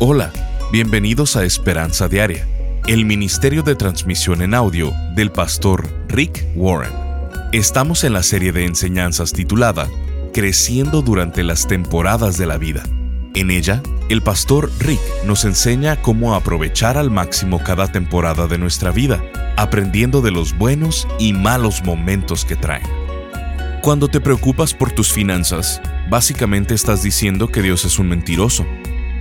Hola, bienvenidos a Esperanza Diaria, el ministerio de transmisión en audio del pastor Rick Warren. Estamos en la serie de enseñanzas titulada Creciendo durante las temporadas de la vida. En ella, el pastor Rick nos enseña cómo aprovechar al máximo cada temporada de nuestra vida, aprendiendo de los buenos y malos momentos que traen. Cuando te preocupas por tus finanzas, básicamente estás diciendo que Dios es un mentiroso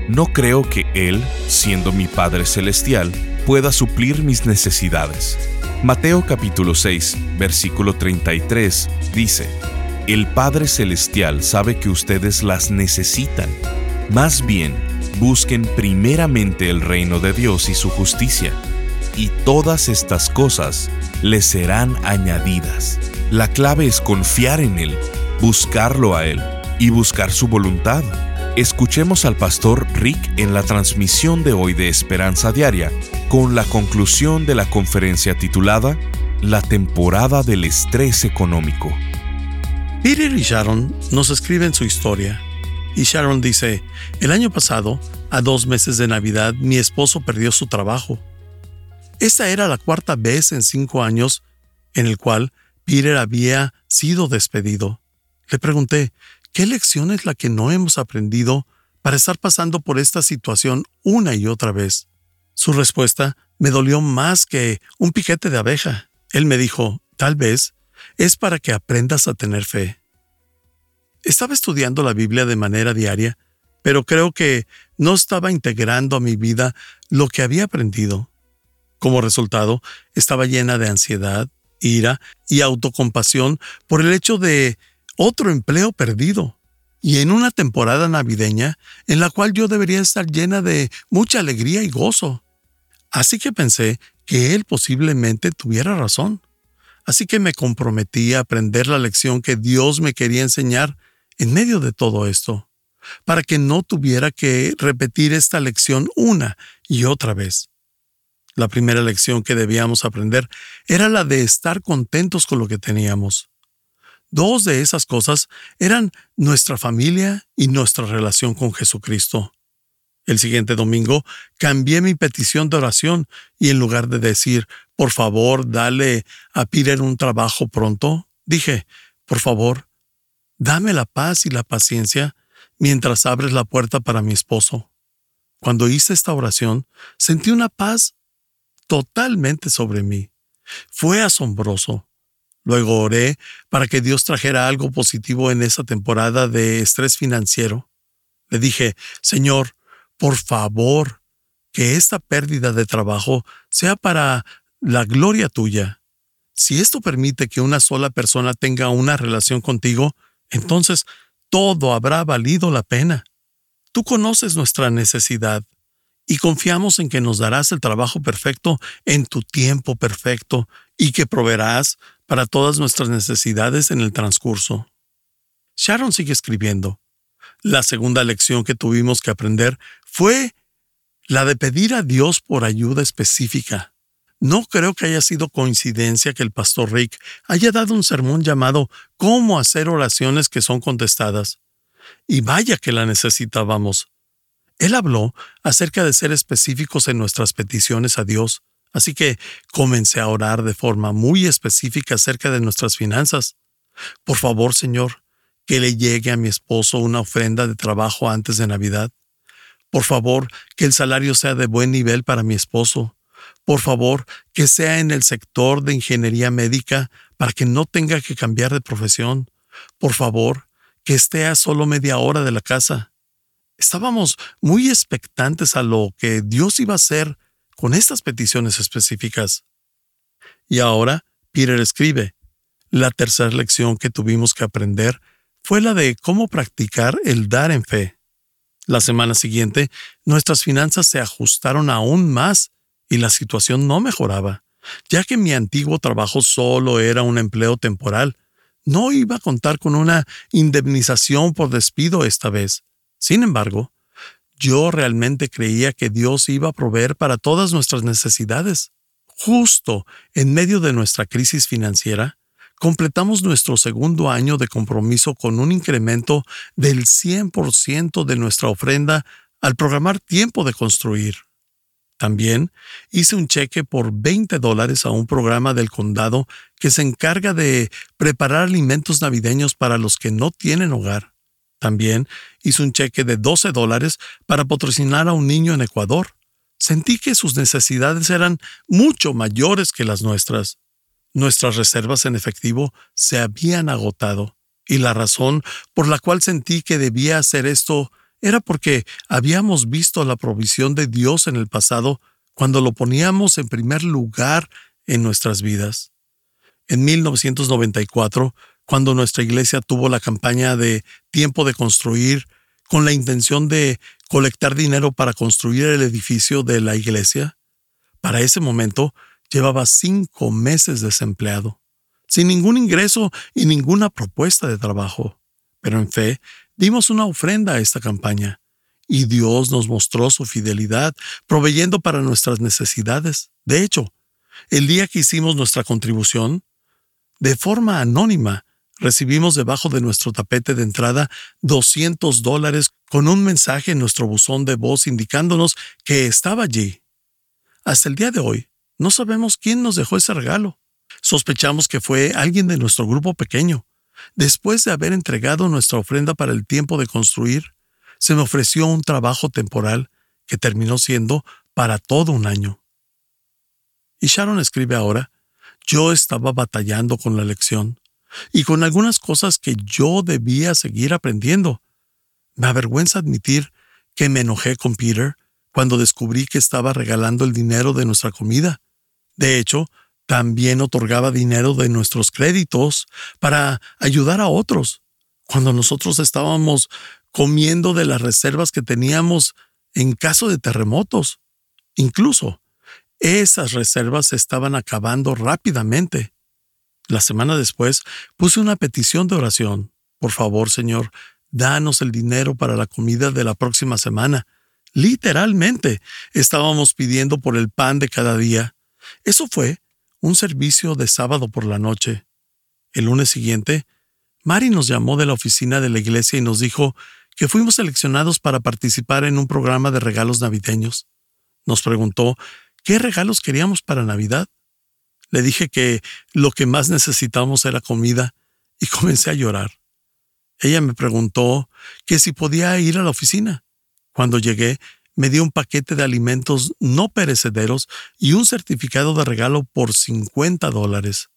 no creo que Él, siendo mi Padre Celestial, pueda suplir mis necesidades. Mateo capítulo 6, versículo 33 dice, El Padre Celestial sabe que ustedes las necesitan. Más bien, busquen primeramente el reino de Dios y su justicia, y todas estas cosas les serán añadidas. La clave es confiar en Él, buscarlo a Él y buscar su voluntad. Escuchemos al pastor Rick en la transmisión de hoy de Esperanza Diaria con la conclusión de la conferencia titulada La temporada del estrés económico. Peter y Sharon nos escriben su historia. Y Sharon dice, el año pasado, a dos meses de Navidad, mi esposo perdió su trabajo. Esta era la cuarta vez en cinco años en el cual Peter había sido despedido. Le pregunté, ¿Qué lección es la que no hemos aprendido para estar pasando por esta situación una y otra vez? Su respuesta me dolió más que un piquete de abeja. Él me dijo, tal vez, es para que aprendas a tener fe. Estaba estudiando la Biblia de manera diaria, pero creo que no estaba integrando a mi vida lo que había aprendido. Como resultado, estaba llena de ansiedad, ira y autocompasión por el hecho de otro empleo perdido, y en una temporada navideña en la cual yo debería estar llena de mucha alegría y gozo. Así que pensé que él posiblemente tuviera razón. Así que me comprometí a aprender la lección que Dios me quería enseñar en medio de todo esto, para que no tuviera que repetir esta lección una y otra vez. La primera lección que debíamos aprender era la de estar contentos con lo que teníamos. Dos de esas cosas eran nuestra familia y nuestra relación con Jesucristo. El siguiente domingo cambié mi petición de oración y en lugar de decir, por favor, dale a Peter un trabajo pronto, dije, por favor, dame la paz y la paciencia mientras abres la puerta para mi esposo. Cuando hice esta oración, sentí una paz totalmente sobre mí. Fue asombroso. Luego oré para que Dios trajera algo positivo en esa temporada de estrés financiero. Le dije, Señor, por favor, que esta pérdida de trabajo sea para la gloria tuya. Si esto permite que una sola persona tenga una relación contigo, entonces todo habrá valido la pena. Tú conoces nuestra necesidad y confiamos en que nos darás el trabajo perfecto en tu tiempo perfecto y que proveerás para todas nuestras necesidades en el transcurso. Sharon sigue escribiendo. La segunda lección que tuvimos que aprender fue la de pedir a Dios por ayuda específica. No creo que haya sido coincidencia que el pastor Rick haya dado un sermón llamado Cómo hacer oraciones que son contestadas. Y vaya que la necesitábamos. Él habló acerca de ser específicos en nuestras peticiones a Dios, así que comencé a orar de forma muy específica acerca de nuestras finanzas. Por favor, Señor, que le llegue a mi esposo una ofrenda de trabajo antes de Navidad. Por favor, que el salario sea de buen nivel para mi esposo. Por favor, que sea en el sector de ingeniería médica para que no tenga que cambiar de profesión. Por favor, que esté a solo media hora de la casa. Estábamos muy expectantes a lo que Dios iba a hacer con estas peticiones específicas. Y ahora, Peter escribe, la tercera lección que tuvimos que aprender fue la de cómo practicar el dar en fe. La semana siguiente, nuestras finanzas se ajustaron aún más y la situación no mejoraba, ya que mi antiguo trabajo solo era un empleo temporal. No iba a contar con una indemnización por despido esta vez. Sin embargo, yo realmente creía que Dios iba a proveer para todas nuestras necesidades. Justo en medio de nuestra crisis financiera, completamos nuestro segundo año de compromiso con un incremento del 100% de nuestra ofrenda al programar tiempo de construir. También hice un cheque por 20 dólares a un programa del condado que se encarga de preparar alimentos navideños para los que no tienen hogar. También hice un cheque de 12 dólares para patrocinar a un niño en Ecuador. Sentí que sus necesidades eran mucho mayores que las nuestras. Nuestras reservas en efectivo se habían agotado, y la razón por la cual sentí que debía hacer esto era porque habíamos visto la provisión de Dios en el pasado cuando lo poníamos en primer lugar en nuestras vidas. En 1994, cuando nuestra iglesia tuvo la campaña de tiempo de construir con la intención de colectar dinero para construir el edificio de la iglesia, para ese momento llevaba cinco meses desempleado, sin ningún ingreso y ninguna propuesta de trabajo. Pero en fe dimos una ofrenda a esta campaña, y Dios nos mostró su fidelidad, proveyendo para nuestras necesidades. De hecho, el día que hicimos nuestra contribución, de forma anónima, recibimos debajo de nuestro tapete de entrada 200 dólares con un mensaje en nuestro buzón de voz indicándonos que estaba allí. Hasta el día de hoy, no sabemos quién nos dejó ese regalo. Sospechamos que fue alguien de nuestro grupo pequeño. Después de haber entregado nuestra ofrenda para el tiempo de construir, se me ofreció un trabajo temporal que terminó siendo para todo un año. Y Sharon escribe ahora, yo estaba batallando con la lección y con algunas cosas que yo debía seguir aprendiendo. Me avergüenza admitir que me enojé con Peter cuando descubrí que estaba regalando el dinero de nuestra comida. De hecho, también otorgaba dinero de nuestros créditos para ayudar a otros, cuando nosotros estábamos comiendo de las reservas que teníamos en caso de terremotos. Incluso, esas reservas se estaban acabando rápidamente. La semana después puse una petición de oración. Por favor, Señor, danos el dinero para la comida de la próxima semana. Literalmente, estábamos pidiendo por el pan de cada día. Eso fue un servicio de sábado por la noche. El lunes siguiente, Mari nos llamó de la oficina de la iglesia y nos dijo que fuimos seleccionados para participar en un programa de regalos navideños. Nos preguntó qué regalos queríamos para Navidad. Le dije que lo que más necesitábamos era comida y comencé a llorar. Ella me preguntó que si podía ir a la oficina. Cuando llegué, me dio un paquete de alimentos no perecederos y un certificado de regalo por 50 dólares.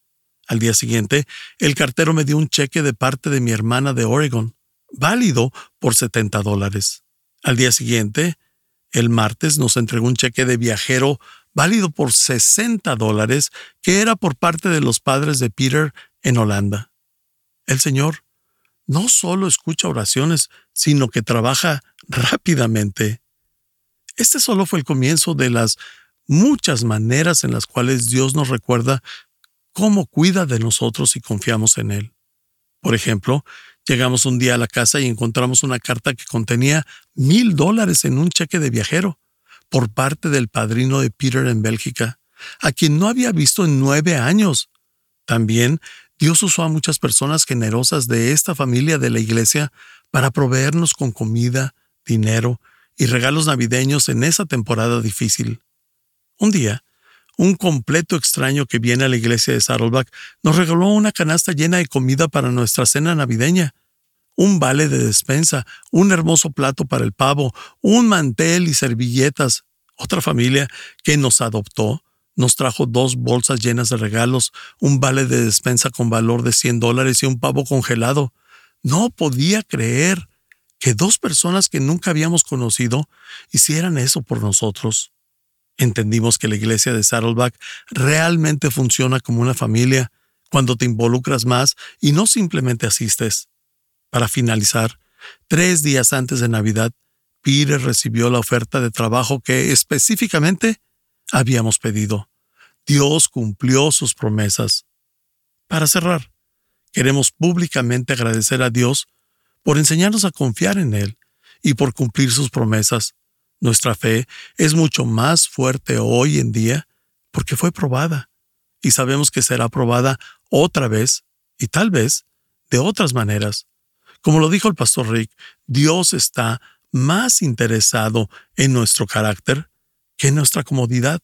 Al día siguiente, el cartero me dio un cheque de parte de mi hermana de Oregon, válido por 70 dólares. Al día siguiente, el martes, nos entregó un cheque de viajero válido por 60 dólares, que era por parte de los padres de Peter en Holanda. El Señor no solo escucha oraciones, sino que trabaja rápidamente. Este solo fue el comienzo de las muchas maneras en las cuales Dios nos recuerda cómo cuida de nosotros y confiamos en Él. Por ejemplo, llegamos un día a la casa y encontramos una carta que contenía mil dólares en un cheque de viajero por parte del padrino de Peter en Bélgica, a quien no había visto en nueve años. También Dios usó a muchas personas generosas de esta familia de la iglesia para proveernos con comida, dinero y regalos navideños en esa temporada difícil. Un día, un completo extraño que viene a la iglesia de Saddleback nos regaló una canasta llena de comida para nuestra cena navideña un vale de despensa, un hermoso plato para el pavo, un mantel y servilletas. Otra familia que nos adoptó nos trajo dos bolsas llenas de regalos, un vale de despensa con valor de 100 dólares y un pavo congelado. No podía creer que dos personas que nunca habíamos conocido hicieran eso por nosotros. Entendimos que la iglesia de Saddleback realmente funciona como una familia cuando te involucras más y no simplemente asistes. Para finalizar, tres días antes de Navidad, Peter recibió la oferta de trabajo que específicamente habíamos pedido. Dios cumplió sus promesas. Para cerrar, queremos públicamente agradecer a Dios por enseñarnos a confiar en Él y por cumplir sus promesas. Nuestra fe es mucho más fuerte hoy en día porque fue probada y sabemos que será probada otra vez y tal vez de otras maneras. Como lo dijo el pastor Rick, Dios está más interesado en nuestro carácter que en nuestra comodidad.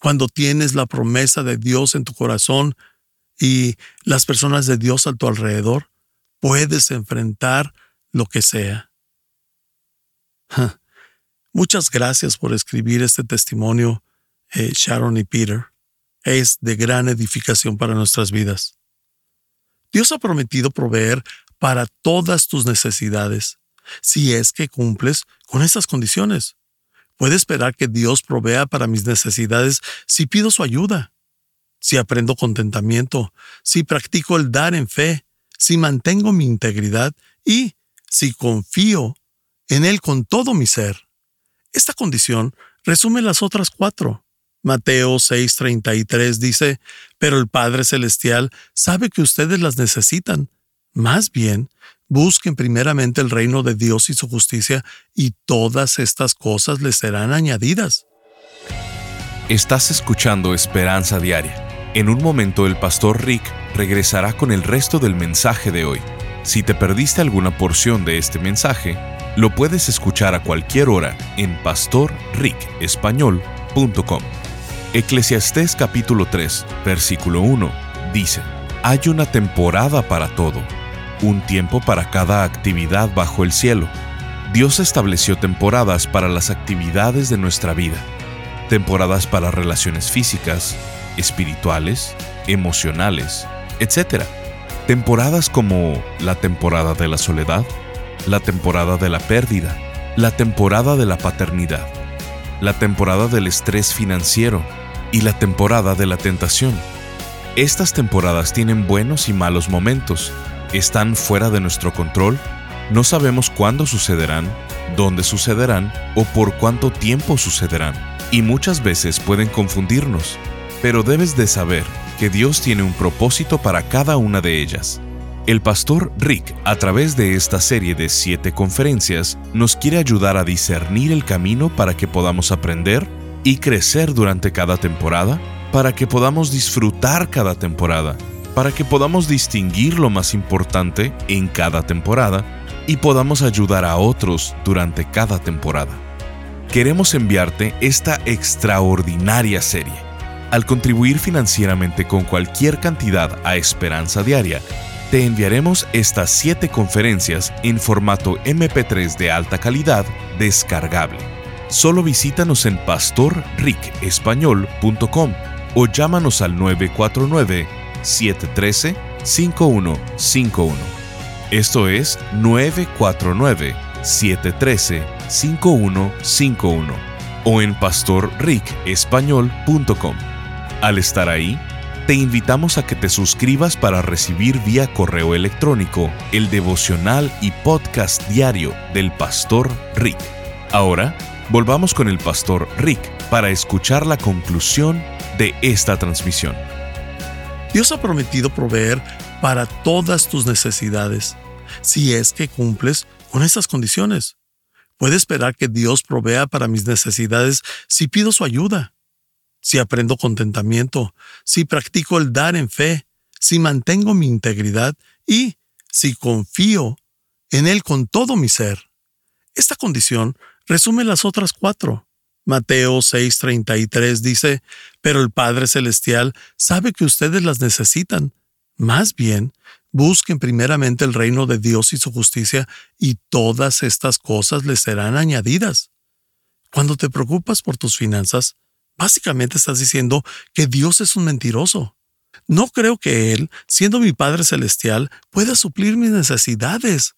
Cuando tienes la promesa de Dios en tu corazón y las personas de Dios a tu alrededor, puedes enfrentar lo que sea. Muchas gracias por escribir este testimonio, eh, Sharon y Peter. Es de gran edificación para nuestras vidas. Dios ha prometido proveer para todas tus necesidades, si es que cumples con esas condiciones. Puede esperar que Dios provea para mis necesidades si pido su ayuda, si aprendo contentamiento, si practico el dar en fe, si mantengo mi integridad y si confío en Él con todo mi ser. Esta condición resume las otras cuatro. Mateo 6:33 dice, Pero el Padre Celestial sabe que ustedes las necesitan. Más bien, busquen primeramente el reino de Dios y su justicia, y todas estas cosas les serán añadidas. Estás escuchando Esperanza Diaria. En un momento el pastor Rick regresará con el resto del mensaje de hoy. Si te perdiste alguna porción de este mensaje, lo puedes escuchar a cualquier hora en pastorricespañol.com. Eclesiastés capítulo 3, versículo 1 dice, Hay una temporada para todo, un tiempo para cada actividad bajo el cielo. Dios estableció temporadas para las actividades de nuestra vida, temporadas para relaciones físicas, espirituales, emocionales, etc. Temporadas como la temporada de la soledad, la temporada de la pérdida, la temporada de la paternidad, la temporada del estrés financiero y la temporada de la tentación. Estas temporadas tienen buenos y malos momentos, están fuera de nuestro control, no sabemos cuándo sucederán, dónde sucederán o por cuánto tiempo sucederán, y muchas veces pueden confundirnos, pero debes de saber que Dios tiene un propósito para cada una de ellas. El pastor Rick, a través de esta serie de siete conferencias, nos quiere ayudar a discernir el camino para que podamos aprender y crecer durante cada temporada, para que podamos disfrutar cada temporada, para que podamos distinguir lo más importante en cada temporada y podamos ayudar a otros durante cada temporada. Queremos enviarte esta extraordinaria serie. Al contribuir financieramente con cualquier cantidad a Esperanza Diaria, te enviaremos estas 7 conferencias en formato MP3 de alta calidad descargable. Solo visítanos en pastorricespañol.com o llámanos al 949-713-5151. Esto es 949-713-5151 o en pastorricespañol.com. Al estar ahí, te invitamos a que te suscribas para recibir vía correo electrónico el devocional y podcast diario del pastor Rick. Ahora, volvamos con el pastor Rick para escuchar la conclusión de esta transmisión. Dios ha prometido proveer para todas tus necesidades, si es que cumples con esas condiciones. Puede esperar que Dios provea para mis necesidades si pido su ayuda si aprendo contentamiento, si practico el dar en fe, si mantengo mi integridad y si confío en Él con todo mi ser. Esta condición resume las otras cuatro. Mateo 6:33 dice, Pero el Padre Celestial sabe que ustedes las necesitan. Más bien, busquen primeramente el reino de Dios y su justicia, y todas estas cosas les serán añadidas. Cuando te preocupas por tus finanzas, Básicamente estás diciendo que Dios es un mentiroso. No creo que Él, siendo mi Padre Celestial, pueda suplir mis necesidades.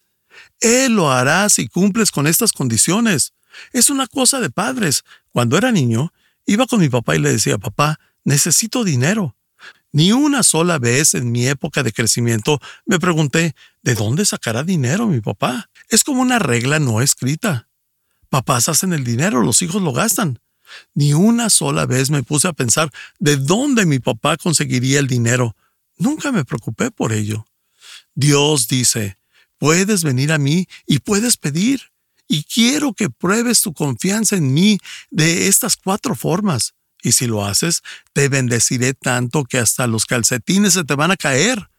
Él lo hará si cumples con estas condiciones. Es una cosa de padres. Cuando era niño, iba con mi papá y le decía, papá, necesito dinero. Ni una sola vez en mi época de crecimiento me pregunté, ¿de dónde sacará dinero mi papá? Es como una regla no escrita. Papás hacen el dinero, los hijos lo gastan. Ni una sola vez me puse a pensar de dónde mi papá conseguiría el dinero. Nunca me preocupé por ello. Dios dice, puedes venir a mí y puedes pedir. Y quiero que pruebes tu confianza en mí de estas cuatro formas. Y si lo haces, te bendeciré tanto que hasta los calcetines se te van a caer.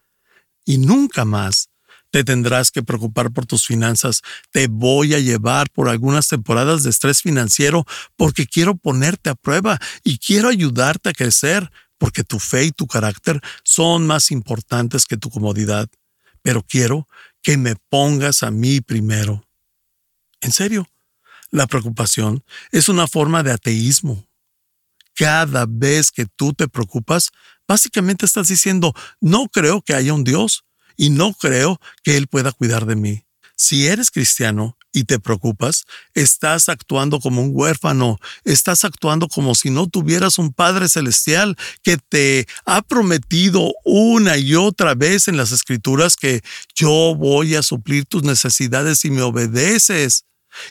Y nunca más Te tendrás que preocupar por tus finanzas. Te voy a llevar por algunas temporadas de estrés financiero porque quiero ponerte a prueba y quiero ayudarte a crecer porque tu fe y tu carácter son más importantes que tu comodidad. Pero quiero que me pongas a mí primero. En serio, la preocupación es una forma de ateísmo. Cada vez que tú te preocupas, básicamente estás diciendo, no creo que haya un Dios y no creo que Él pueda cuidar de mí. Si eres cristiano y te preocupas, estás actuando como un huérfano, estás actuando como si no tuvieras un Padre Celestial que te ha prometido una y otra vez en las Escrituras que yo voy a suplir tus necesidades si me obedeces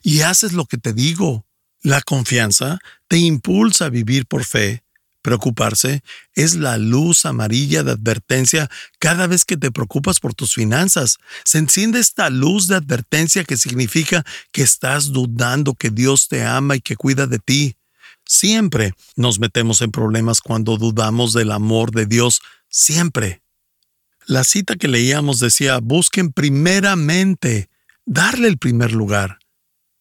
y haces lo que te digo. La confianza te impulsa a vivir por fe. Preocuparse es la luz amarilla de advertencia cada vez que te preocupas por tus finanzas. Se enciende esta luz de advertencia que significa que estás dudando que Dios te ama y que cuida de ti. Siempre nos metemos en problemas cuando dudamos del amor de Dios. Siempre. La cita que leíamos decía, busquen primeramente darle el primer lugar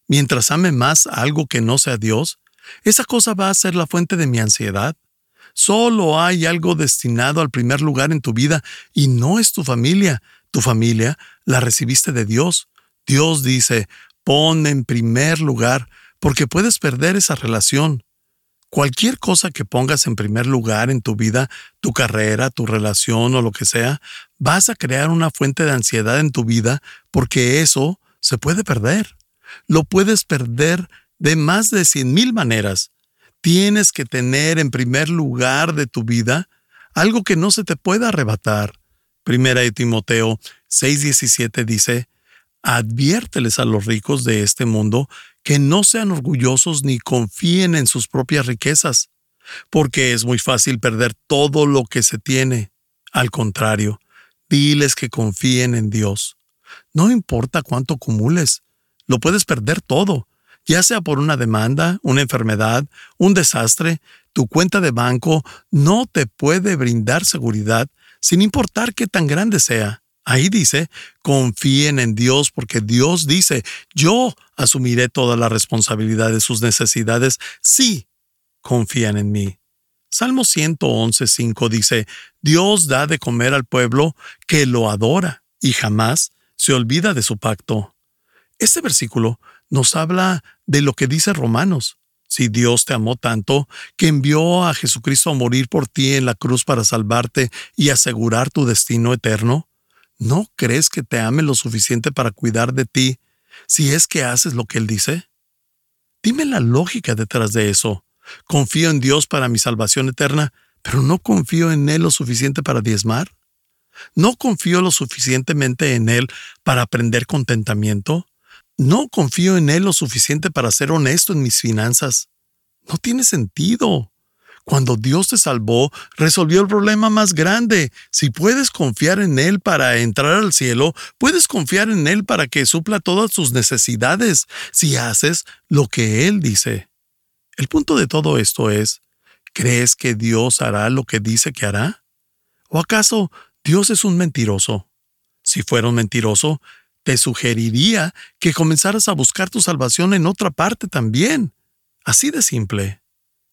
mientras ame más algo que no sea Dios, esa cosa va a ser la fuente de mi ansiedad. Solo hay algo destinado al primer lugar en tu vida y no es tu familia. Tu familia la recibiste de Dios. Dios dice, pon en primer lugar, porque puedes perder esa relación. Cualquier cosa que pongas en primer lugar en tu vida, tu carrera, tu relación o lo que sea, vas a crear una fuente de ansiedad en tu vida porque eso se puede perder lo puedes perder de más de cien mil maneras. Tienes que tener en primer lugar de tu vida algo que no se te pueda arrebatar. Primera de Timoteo 6:17 dice, adviérteles a los ricos de este mundo que no sean orgullosos ni confíen en sus propias riquezas, porque es muy fácil perder todo lo que se tiene. Al contrario, diles que confíen en Dios. No importa cuánto acumules, lo puedes perder todo, ya sea por una demanda, una enfermedad, un desastre, tu cuenta de banco no te puede brindar seguridad sin importar qué tan grande sea. Ahí dice, confíen en Dios porque Dios dice, yo asumiré toda la responsabilidad de sus necesidades si confían en mí. Salmo 111.5 dice, Dios da de comer al pueblo que lo adora y jamás se olvida de su pacto. Este versículo nos habla de lo que dice Romanos. Si Dios te amó tanto que envió a Jesucristo a morir por ti en la cruz para salvarte y asegurar tu destino eterno, ¿no crees que te ame lo suficiente para cuidar de ti si es que haces lo que Él dice? Dime la lógica detrás de eso. Confío en Dios para mi salvación eterna, pero no confío en Él lo suficiente para diezmar. No confío lo suficientemente en Él para aprender contentamiento. No confío en Él lo suficiente para ser honesto en mis finanzas. No tiene sentido. Cuando Dios te salvó, resolvió el problema más grande. Si puedes confiar en Él para entrar al cielo, puedes confiar en Él para que supla todas tus necesidades, si haces lo que Él dice. El punto de todo esto es, ¿crees que Dios hará lo que dice que hará? ¿O acaso Dios es un mentiroso? Si fuera un mentiroso, te sugeriría que comenzaras a buscar tu salvación en otra parte también. Así de simple.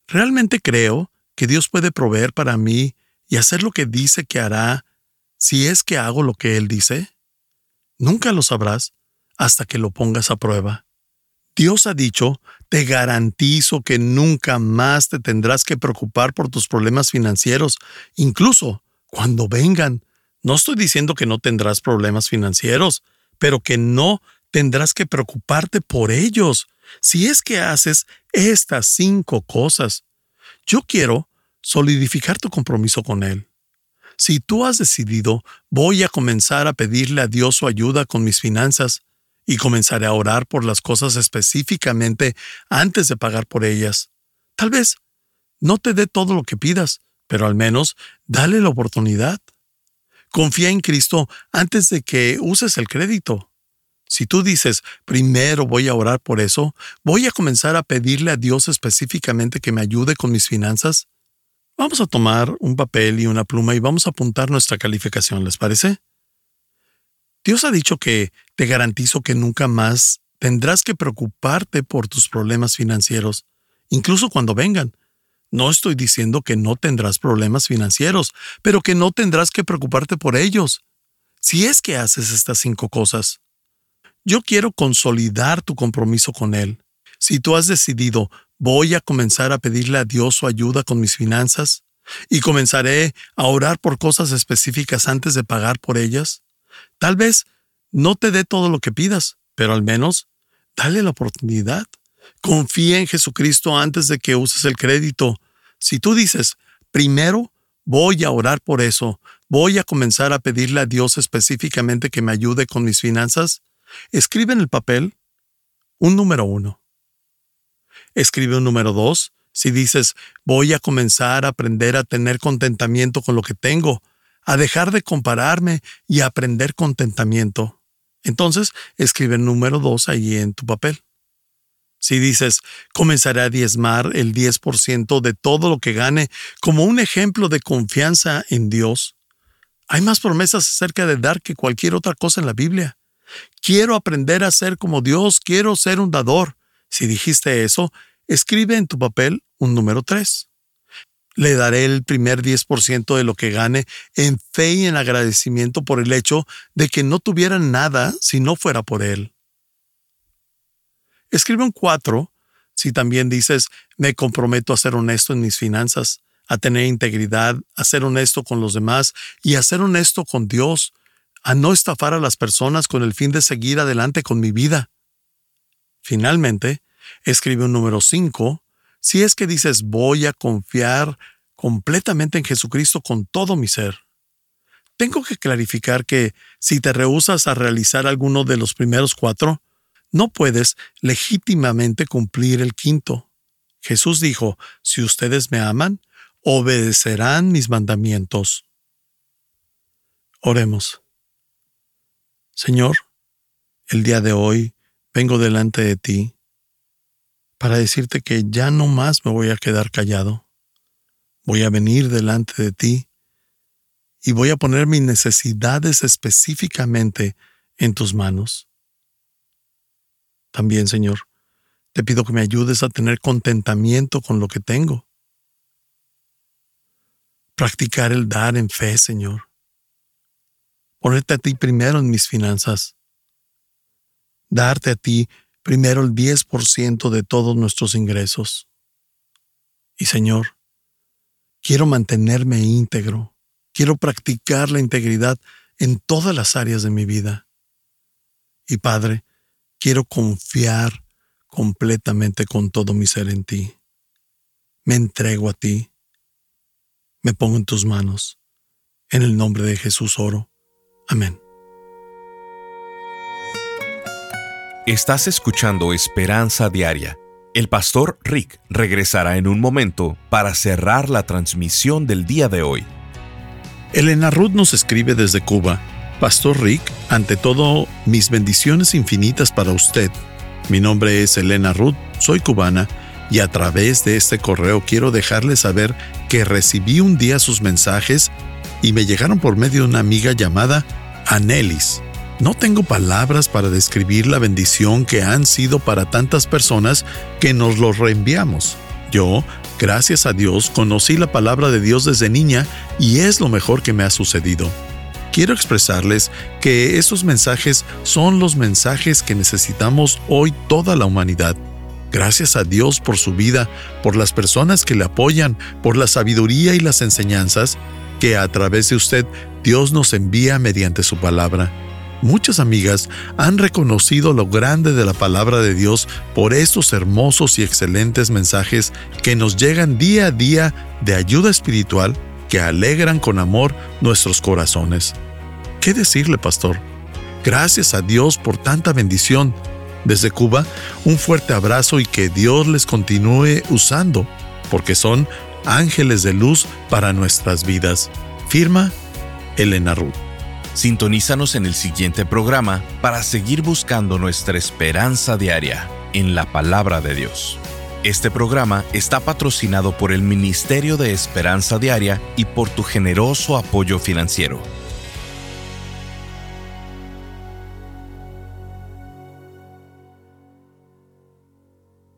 Realmente creo que Dios puede proveer para mí y hacer lo que dice que hará si es que hago lo que Él dice. Nunca lo sabrás hasta que lo pongas a prueba. Dios ha dicho, te garantizo que nunca más te tendrás que preocupar por tus problemas financieros, incluso cuando vengan. No estoy diciendo que no tendrás problemas financieros, pero que no tendrás que preocuparte por ellos si es que haces estas cinco cosas. Yo quiero solidificar tu compromiso con Él. Si tú has decidido, voy a comenzar a pedirle a Dios su ayuda con mis finanzas y comenzaré a orar por las cosas específicamente antes de pagar por ellas. Tal vez no te dé todo lo que pidas, pero al menos dale la oportunidad. Confía en Cristo antes de que uses el crédito. Si tú dices, primero voy a orar por eso, voy a comenzar a pedirle a Dios específicamente que me ayude con mis finanzas, vamos a tomar un papel y una pluma y vamos a apuntar nuestra calificación, ¿les parece? Dios ha dicho que te garantizo que nunca más tendrás que preocuparte por tus problemas financieros, incluso cuando vengan. No estoy diciendo que no tendrás problemas financieros, pero que no tendrás que preocuparte por ellos, si es que haces estas cinco cosas. Yo quiero consolidar tu compromiso con Él. Si tú has decidido, voy a comenzar a pedirle a Dios su ayuda con mis finanzas, y comenzaré a orar por cosas específicas antes de pagar por ellas, tal vez no te dé todo lo que pidas, pero al menos dale la oportunidad. Confía en Jesucristo antes de que uses el crédito. Si tú dices, primero voy a orar por eso, voy a comenzar a pedirle a Dios específicamente que me ayude con mis finanzas, escribe en el papel un número uno. Escribe un número dos si dices, voy a comenzar a aprender a tener contentamiento con lo que tengo, a dejar de compararme y a aprender contentamiento. Entonces, escribe el número dos ahí en tu papel. Si dices, comenzaré a diezmar el 10% de todo lo que gane como un ejemplo de confianza en Dios, hay más promesas acerca de dar que cualquier otra cosa en la Biblia. Quiero aprender a ser como Dios, quiero ser un dador. Si dijiste eso, escribe en tu papel un número 3. Le daré el primer 10% de lo que gane en fe y en agradecimiento por el hecho de que no tuviera nada si no fuera por él. Escribe un 4 si también dices, me comprometo a ser honesto en mis finanzas, a tener integridad, a ser honesto con los demás y a ser honesto con Dios, a no estafar a las personas con el fin de seguir adelante con mi vida. Finalmente, escribe un número 5 si es que dices voy a confiar completamente en Jesucristo con todo mi ser. Tengo que clarificar que si te rehusas a realizar alguno de los primeros cuatro, no puedes legítimamente cumplir el quinto. Jesús dijo, si ustedes me aman, obedecerán mis mandamientos. Oremos. Señor, el día de hoy vengo delante de ti para decirte que ya no más me voy a quedar callado. Voy a venir delante de ti y voy a poner mis necesidades específicamente en tus manos. También, Señor, te pido que me ayudes a tener contentamiento con lo que tengo. Practicar el dar en fe, Señor. Ponerte a ti primero en mis finanzas. Darte a ti primero el 10% de todos nuestros ingresos. Y Señor, quiero mantenerme íntegro, quiero practicar la integridad en todas las áreas de mi vida. Y Padre, quiero confiar completamente con todo mi ser en ti. Me entrego a ti. Me pongo en tus manos. En el nombre de Jesús oro. Amén. Estás escuchando Esperanza Diaria. El pastor Rick regresará en un momento para cerrar la transmisión del día de hoy. Elena Ruth nos escribe desde Cuba. Pastor Rick, ante todo, mis bendiciones infinitas para usted. Mi nombre es Elena Ruth, soy cubana y a través de este correo quiero dejarle saber que recibí un día sus mensajes y me llegaron por medio de una amiga llamada Anelis. No tengo palabras para describir la bendición que han sido para tantas personas que nos los reenviamos. Yo, gracias a Dios, conocí la palabra de Dios desde niña y es lo mejor que me ha sucedido. Quiero expresarles que esos mensajes son los mensajes que necesitamos hoy toda la humanidad. Gracias a Dios por su vida, por las personas que le apoyan, por la sabiduría y las enseñanzas que a través de usted Dios nos envía mediante su palabra. Muchas amigas han reconocido lo grande de la palabra de Dios por estos hermosos y excelentes mensajes que nos llegan día a día de ayuda espiritual que alegran con amor nuestros corazones. ¿Qué decirle, pastor? Gracias a Dios por tanta bendición. Desde Cuba, un fuerte abrazo y que Dios les continúe usando, porque son ángeles de luz para nuestras vidas. Firma Elena Ruth. Sintonízanos en el siguiente programa para seguir buscando nuestra esperanza diaria en la palabra de Dios. Este programa está patrocinado por el Ministerio de Esperanza Diaria y por tu generoso apoyo financiero.